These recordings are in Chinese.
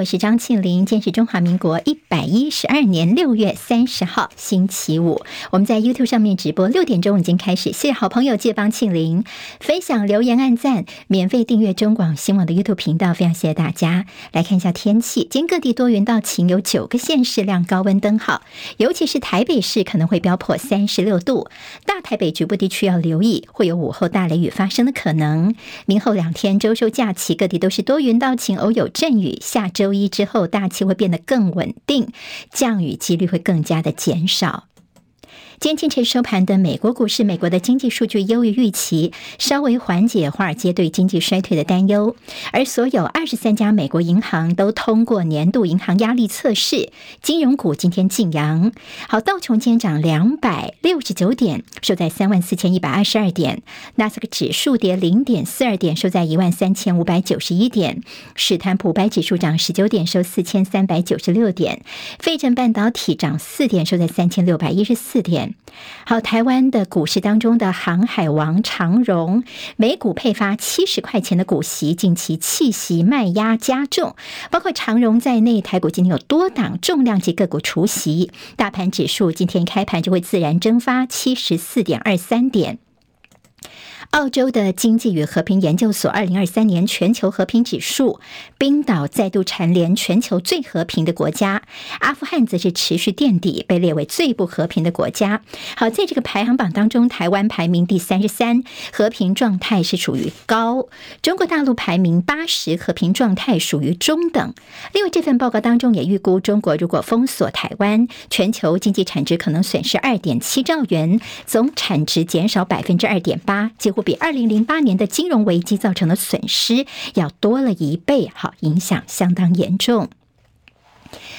我是张庆玲。今天是中华民国一百一十二年六月三十号，星期五。我们在 YouTube 上面直播，六点钟已经开始。谢谢好朋友借帮庆玲分享、留言、按赞、免费订阅中广新闻网的 YouTube 频道，非常谢谢大家。来看一下天气，今天各地多云到晴，有九个县市亮高温灯号，尤其是台北市可能会飙破三十六度，大台北局部地区要留意，会有午后大雷雨发生的可能。明后两天周休假期，各地都是多云到晴，偶有阵雨。下周一之后，大气会变得更稳定，降雨几率会更加的减少。今天清晨收盘的美国股市，美国的经济数据优于预期，稍微缓解华尔街对经济衰退的担忧。而所有二十三家美国银行都通过年度银行压力测试，金融股今天劲扬。好，道琼今天涨两百六十九点，收在三万四千一百二十二点；纳斯克指数跌零点四二点，收在一万三千五百九十一点；史坦普白指数涨十九点，收四千三百九十六点；费城半导体涨四点，收在三千六百一十四点。好，台湾的股市当中的航海王长荣，每股配发七十块钱的股息，近期弃息卖压加重，包括长荣在内，台股今天有多档重量级个股除息，大盘指数今天开盘就会自然蒸发七十四点二三点。澳洲的经济与和平研究所二零二三年全球和平指数，冰岛再度蝉联全球最和平的国家，阿富汗则是持续垫底，被列为最不和平的国家。好，在这个排行榜当中，台湾排名第三十三，和平状态是属于高；中国大陆排名八十，和平状态属于中等。另外，这份报告当中也预估，中国如果封锁台湾，全球经济产值可能损失二点七兆元，总产值减少百分之二点八，几乎。比二零零八年的金融危机造成的损失要多了一倍，好，影响相当严重。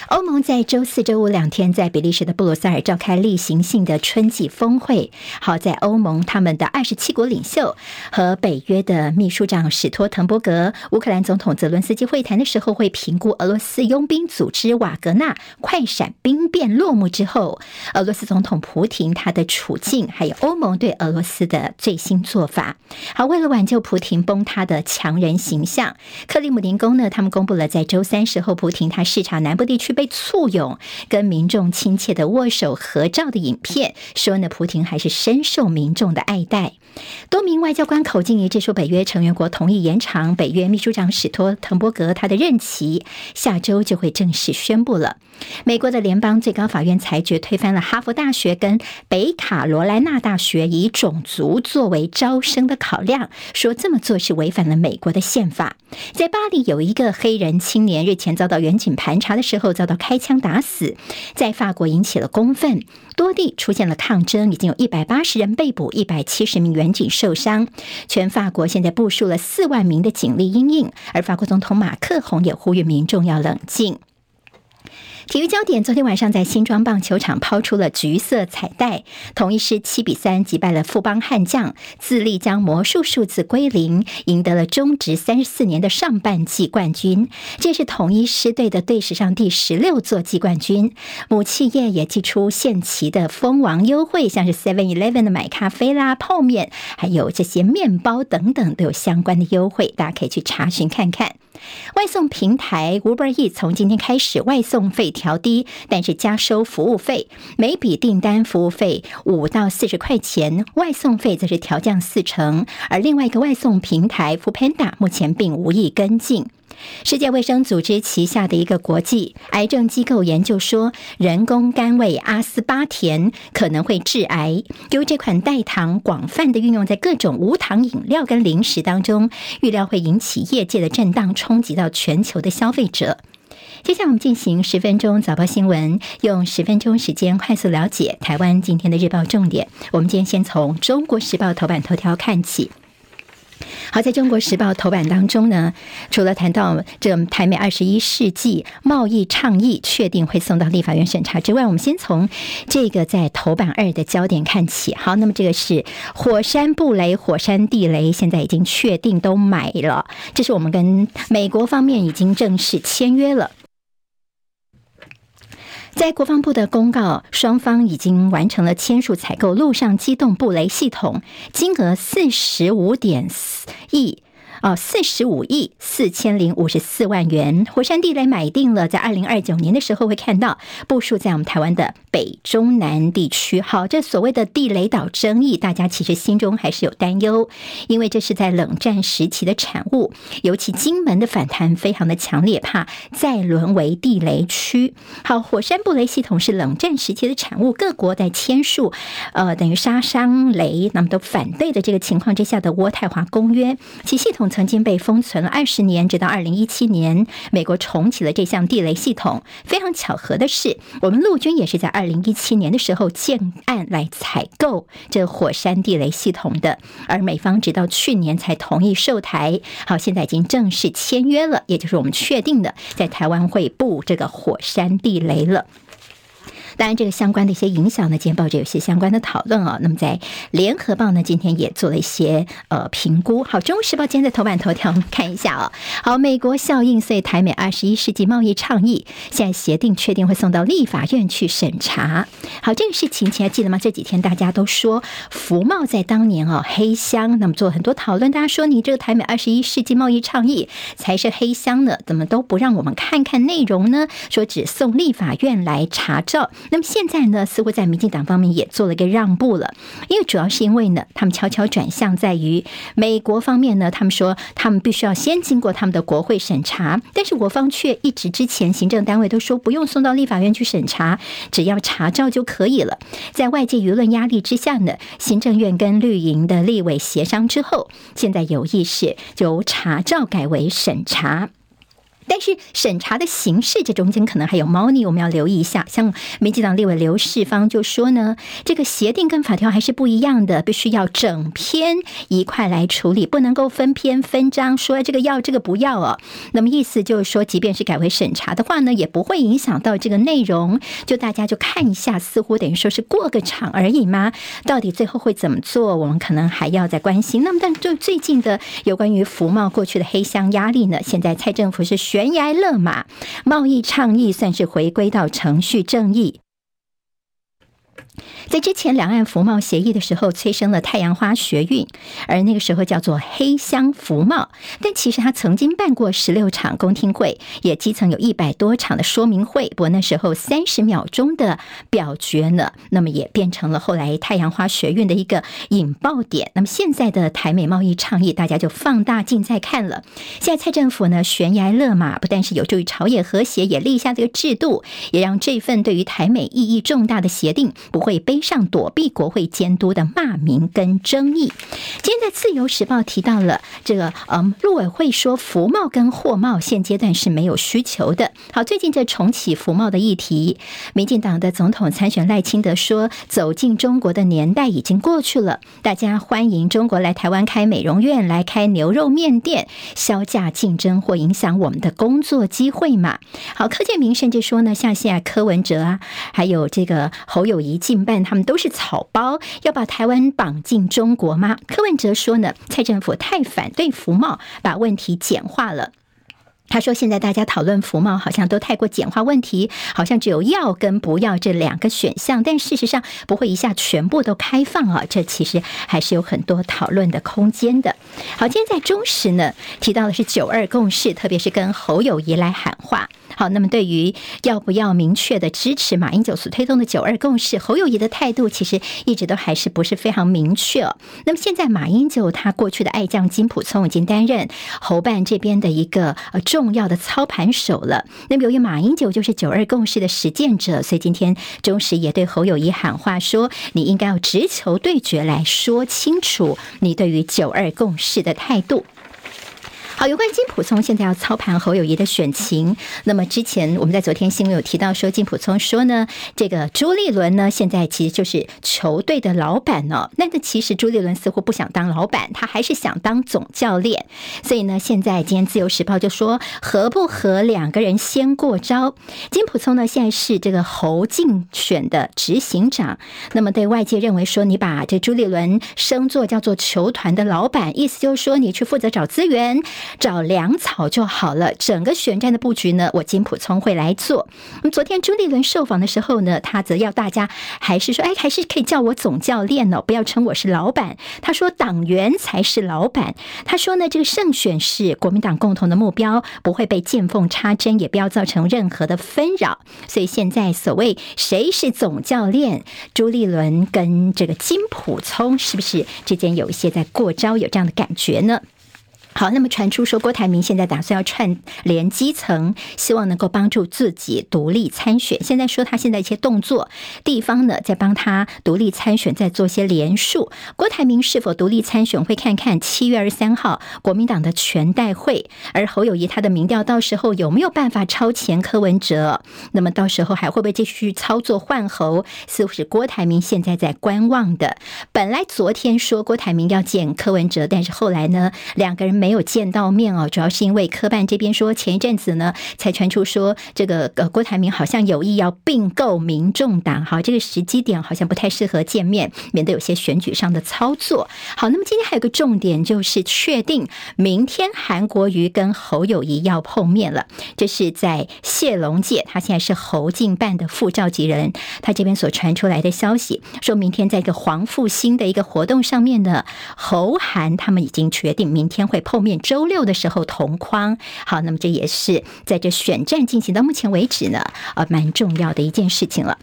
欧盟在周四、周五两天在比利时的布鲁塞尔召开例行性的春季峰会。好，在欧盟他们的二十七国领袖和北约的秘书长史托滕伯格、乌克兰总统泽伦斯基会谈的时候，会评估俄罗斯佣兵组织瓦格纳快闪兵变落幕之后，俄罗斯总统普亭他的处境，还有欧盟对俄罗斯的最新做法。好，为了挽救普亭崩塌的强人形象，克里姆林宫呢，他们公布了在周三时候，普亭他视察南部地区。被簇拥跟民众亲切的握手合照的影片，说呢，普亭还是深受民众的爱戴。多名外交官口径一致说，北约成员国同意延长北约秘书长史托滕伯格他的任期，下周就会正式宣布了。美国的联邦最高法院裁决推翻了哈佛大学跟北卡罗来纳大学以种族作为招生的考量，说这么做是违反了美国的宪法。在巴黎有一个黑人青年日前遭到远警盘查的之后遭到开枪打死，在法国引起了公愤，多地出现了抗争，已经有一百八十人被捕，一百七十名远警受伤。全法国现在部署了四万名的警力应应，而法国总统马克宏也呼吁民众要冷静。体育焦点：昨天晚上在新庄棒球场抛出了橘色彩带，统一狮七比三击败了富邦悍将，自立将魔术数字归零，赢得了中职三十四年的上半季冠军。这是统一狮队的队史上第十六座季冠军。母企业也祭出限期的蜂王优惠，像是 Seven Eleven 的买咖啡啦、泡面，还有这些面包等等都有相关的优惠，大家可以去查询看看。外送平台 uberE 从今天开始外送费调低，但是加收服务费，每笔订单服务费五到四十块钱，外送费则是调降四成。而另外一个外送平台 f o o p a n d a 目前并无意跟进。世界卫生组织旗下的一个国际癌症机构研究说，人工甘味阿斯巴甜可能会致癌。由于这款代糖广泛的运用在各种无糖饮料跟零食当中，预料会引起业界的震荡，冲击到全球的消费者。接下来我们进行十分钟早报新闻，用十分钟时间快速了解台湾今天的日报重点。我们今天先从《中国时报》头版头条看起。好，在中国时报头版当中呢，除了谈到这台美二十一世纪贸易倡议确定会送到立法院审查之外，我们先从这个在头版二的焦点看起。好，那么这个是火山布雷、火山地雷，现在已经确定都买了，这是我们跟美国方面已经正式签约了。在国防部的公告，双方已经完成了签署采购陆上机动布雷系统，金额四十五点四亿。哦，四十五亿四千零五十四万元。火山地雷买定了，在二零二九年的时候会看到部署在我们台湾的北中南地区。好，这所谓的地雷岛争议，大家其实心中还是有担忧，因为这是在冷战时期的产物，尤其金门的反弹非常的强烈，怕再沦为地雷区。好，火山布雷系统是冷战时期的产物，各国在签署呃等于杀伤雷，那么都反对的这个情况之下的渥太华公约，其系统曾经被封存了二十年，直到二零一七年，美国重启了这项地雷系统。非常巧合的是，我们陆军也是在二零一七年的时候建案来采购这火山地雷系统的，而美方直到去年才同意售台。好，现在已经正式签约了，也就是我们确定的，在台湾会布这个火山地雷了。当然，这个相关的一些影响呢，今天报纸有些相关的讨论啊。那么在联合报呢，今天也做了一些呃评估。好，中国时报今天的头版头条，我们看一下啊。好，美国效应，所以台美二十一世纪贸易倡议现在协定确定会送到立法院去审查。好，这个事情，请还记得吗？这几天大家都说福茂在当年啊黑箱，那么做很多讨论。大家说你这个台美二十一世纪贸易倡议才是黑箱呢，怎么都不让我们看看内容呢？说只送立法院来查照。那么现在呢，似乎在民进党方面也做了一个让步了，因为主要是因为呢，他们悄悄转向在于美国方面呢，他们说他们必须要先经过他们的国会审查，但是我方却一直之前行政单位都说不用送到立法院去审查，只要查照就可以了。在外界舆论压力之下呢，行政院跟绿营的立委协商之后，现在有意识由查照改为审查。但是审查的形式，这中间可能还有猫腻，我们要留意一下。像民进党立委刘世芳就说呢，这个协定跟法条还是不一样的，必须要整篇一块来处理，不能够分篇分章说这个要这个不要哦。那么意思就是说，即便是改为审查的话呢，也不会影响到这个内容。就大家就看一下，似乎等于说是过个场而已嘛？到底最后会怎么做，我们可能还要再关心。那么，但就最近的有关于服贸过去的黑箱压力呢，现在蔡政府是选。悬崖勒马，贸易倡议算是回归到程序正义。在之前两岸服贸协议的时候，催生了太阳花学运，而那个时候叫做黑箱服贸。但其实他曾经办过十六场公听会，也基层有一百多场的说明会。不过那时候三十秒钟的表决呢，那么也变成了后来太阳花学运的一个引爆点。那么现在的台美贸易倡议，大家就放大镜在看了。现在蔡政府呢悬崖勒马，不但是有助于朝野和谐，也立下这个制度，也让这份对于台美意义重大的协定会背上躲避国会监督的骂名跟争议。今天在《自由时报》提到了这个，嗯，陆委会说服贸跟货贸现阶段是没有需求的。好，最近这重启服贸的议题，民进党的总统参选赖清德说，走进中国的年代已经过去了，大家欢迎中国来台湾开美容院、来开牛肉面店，削价竞争或影响我们的工作机会嘛？好，柯建铭甚至说呢，像现在柯文哲啊，还有这个侯友谊进办。他们都是草包，要把台湾绑进中国吗？柯文哲说呢，蔡政府太反对服贸，把问题简化了。他说：“现在大家讨论服贸，好像都太过简化问题，好像只有要跟不要这两个选项，但事实上不会一下全部都开放啊。这其实还是有很多讨论的空间的。好，今天在中时呢提到的是九二共识，特别是跟侯友谊来喊话。好，那么对于要不要明确的支持马英九所推动的九二共识，侯友谊的态度其实一直都还是不是非常明确。那么现在马英九他过去的爱将金溥聪已经担任侯办这边的一个呃重。”重要的操盘手了。那么，由于马英九就是九二共识的实践者，所以今天中时也对侯友谊喊话说：“你应该要直球对决，来说清楚你对于九二共识的态度。”好，有关金普聪现在要操盘侯友谊的选情，那么之前我们在昨天新闻有提到说，金普聪说呢，这个朱立伦呢现在其实就是球队的老板、哦，那这其实朱立伦似乎不想当老板，他还是想当总教练，所以呢，现在今天自由时报就说合不合两个人先过招。金普聪呢现在是这个侯竞选的执行长，那么对外界认为说，你把这朱立伦升做叫做球团的老板，意思就是说你去负责找资源。找粮草就好了。整个选战的布局呢，我金普聪会来做。那么昨天朱立伦受访的时候呢，他则要大家还是说，哎，还是可以叫我总教练哦，不要称我是老板。他说党员才是老板。他说呢，这个胜选是国民党共同的目标，不会被见缝插针，也不要造成任何的纷扰。所以现在所谓谁是总教练，朱立伦跟这个金普聪是不是之间有一些在过招，有这样的感觉呢？好，那么传出说郭台铭现在打算要串联基层，希望能够帮助自己独立参选。现在说他现在一些动作，地方呢在帮他独立参选，在做些联署。郭台铭是否独立参选，会看看七月二十三号国民党的全代会。而侯友谊他的民调到时候有没有办法超前柯文哲？那么到时候还会不会继续操作换侯？似乎是郭台铭现在在观望的。本来昨天说郭台铭要见柯文哲，但是后来呢，两个人。没有见到面哦，主要是因为科办这边说，前一阵子呢才传出说，这个呃郭台铭好像有意要并购民众党，好，这个时机点好像不太适合见面，免得有些选举上的操作。好，那么今天还有个重点就是确定明天韩国瑜跟侯友谊要碰面了，这是在谢龙介，他现在是侯进办的副召集人，他这边所传出来的消息，说明天在一个黄复兴的一个活动上面呢，侯韩他们已经决定明天会碰。后面周六的时候同框，好，那么这也是在这选战进行到目前为止呢，呃，蛮重要的一件事情了。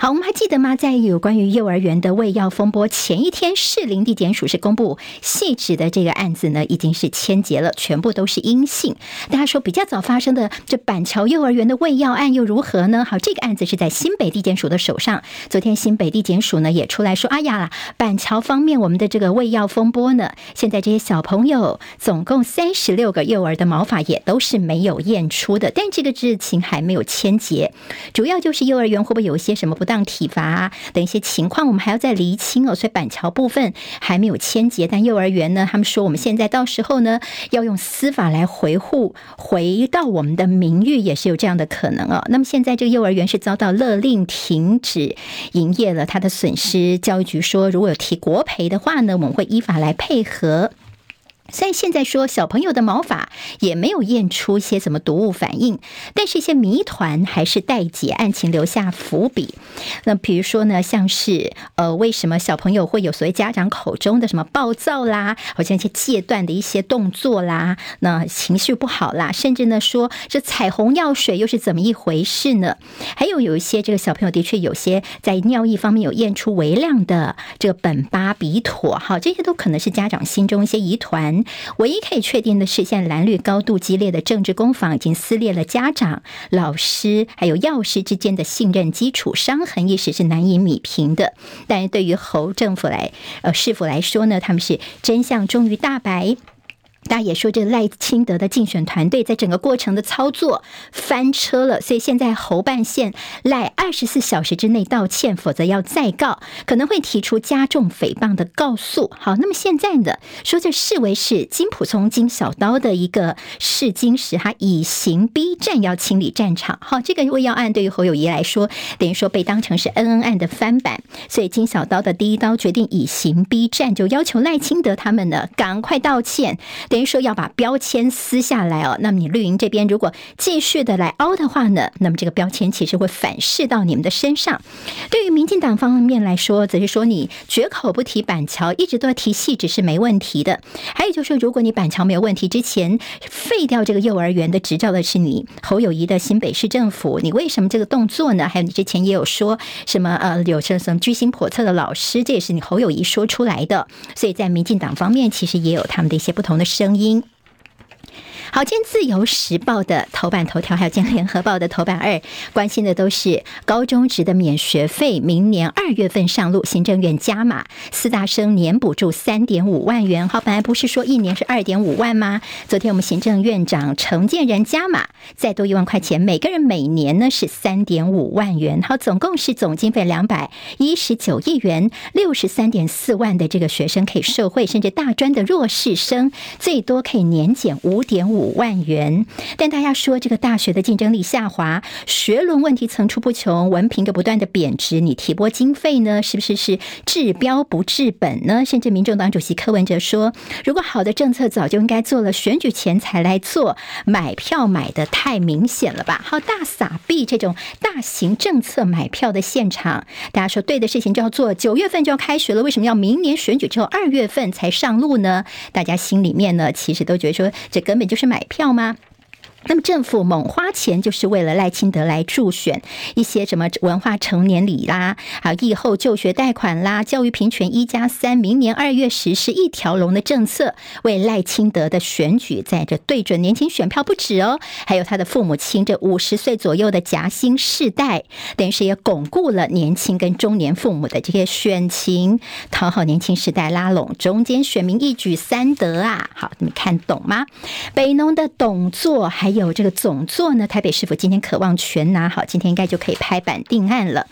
好，我们还记得吗？在有关于幼儿园的喂药风波前一天，士林地检署是公布细致的这个案子呢，已经是签结了，全部都是阴性。大家说比较早发生的这板桥幼儿园的喂药案又如何呢？好，这个案子是在新北地检署的手上。昨天新北地检署呢也出来说，哎呀，板桥方面我们的这个喂药风波呢，现在这些小朋友总共三十六个幼儿的毛发也都是没有验出的，但这个事情还没有签结，主要就是幼儿园会不会有一些什么不当体罚等一些情况，我们还要再厘清哦。所以板桥部分还没有签结，但幼儿园呢，他们说我们现在到时候呢，要用司法来维护，回到我们的名誉，也是有这样的可能哦。那么现在这个幼儿园是遭到勒令停止营业了，它的损失，教育局说如果有提国赔的话呢，我们会依法来配合。所以现在说小朋友的毛发也没有验出些什么毒物反应，但是一些谜团还是待解，案情留下伏笔。那比如说呢，像是呃，为什么小朋友会有所谓家长口中的什么暴躁啦，好像一些戒断的一些动作啦，那情绪不好啦，甚至呢说这彩虹药水又是怎么一回事呢？还有有一些这个小朋友的确有些在尿液方面有验出微量的这个苯巴比妥，哈，这些都可能是家长心中一些疑团。唯一可以确定的是，现在蓝绿高度激烈的政治攻防已经撕裂了家长、老师还有药师之间的信任基础，伤痕一时是难以弥平的。但是对于侯政府来，呃，市府来说呢，他们是真相终于大白。大家也说，这赖清德的竞选团队在整个过程的操作翻车了，所以现在侯办线赖二十四小时之内道歉，否则要再告，可能会提出加重诽谤的告诉。好，那么现在呢，说这视为是金溥聪金小刀的一个试金石，他以刑逼战要清理战场。好，这个未药案对于侯友谊来说，等于说被当成是恩恩案的翻版，所以金小刀的第一刀决定以刑逼战，就要求赖清德他们呢赶快道歉。对于说要把标签撕下来哦，那么你绿营这边如果继续的来凹的话呢，那么这个标签其实会反噬到你们的身上。对于民进党方面来说，则是说你绝口不提板桥，一直都要提戏只是没问题的。还有就是，如果你板桥没有问题之前废掉这个幼儿园的执照的是你侯友谊的新北市政府，你为什么这个动作呢？还有你之前也有说什么呃，有什么居心叵测的老师，这也是你侯友谊说出来的。所以在民进党方面，其实也有他们的一些不同的声声音。好，今天自由时报的头版头条，还有今天联合报的头版二，关心的都是高中职的免学费，明年二月份上路，行政院加码，四大生年补助三点五万元。好，本来不是说一年是二点五万吗？昨天我们行政院长陈建仁加码，再多一万块钱，每个人每年呢是三点五万元。好，总共是总经费两百一十九亿元，六十三点四万的这个学生可以受惠，甚至大专的弱势生最多可以年减五点五。五万元。但大家说这个大学的竞争力下滑，学伦问题层出不穷，文凭的不断的贬值，你提拨经费呢，是不是是治标不治本呢？甚至民众党主席柯文哲说，如果好的政策早就应该做了，选举前才来做，买票买的太明显了吧？好，大撒币这种大型政策买票的现场，大家说对的事情就要做，九月份就要开学了，为什么要明年选举之后二月份才上路呢？大家心里面呢，其实都觉得说，这根本就是买票吗？那么政府猛花钱，就是为了赖清德来助选一些什么文化成年礼啦，还有疫后就学贷款啦，教育平权一加三，明年二月实施一条龙的政策，为赖清德的选举在这对准年轻选票不止哦，还有他的父母亲这五十岁左右的夹心世代，等于是也巩固了年轻跟中年父母的这些选情，讨好年轻世代，拉拢中间选民，一举三得啊！好，你们看懂吗？北农的董座还。还有这个总座呢，台北市府今天渴望全拿好，今天应该就可以拍板定案了。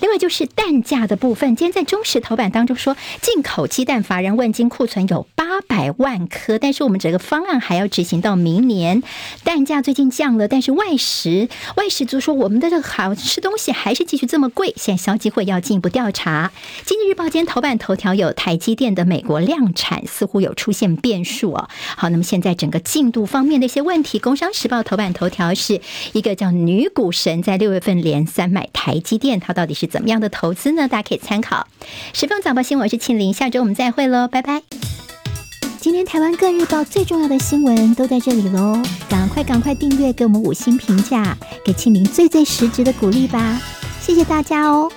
另外就是蛋价的部分，今天在中时头版当中说，进口鸡蛋法人问津库存有八百万颗，但是我们整个方案还要执行到明年。蛋价最近降了，但是外食外食族说，我们的好吃东西还是继续这么贵，现在消基会要进一步调查。经济日报今天头版头条有台积电的美国量产似乎有出现变数哦。好，那么现在整个进度方面的一些问题，工商。时报头版头条是一个叫女股神在六月份连三买台积电，它到底是怎么样的投资呢？大家可以参考。十分早报新闻，我是庆玲，下周我们再会喽，拜拜。今天台湾各日报最重要的新闻都在这里喽，赶快赶快订阅，给我们五星评价，给庆玲最最实质的鼓励吧，谢谢大家哦。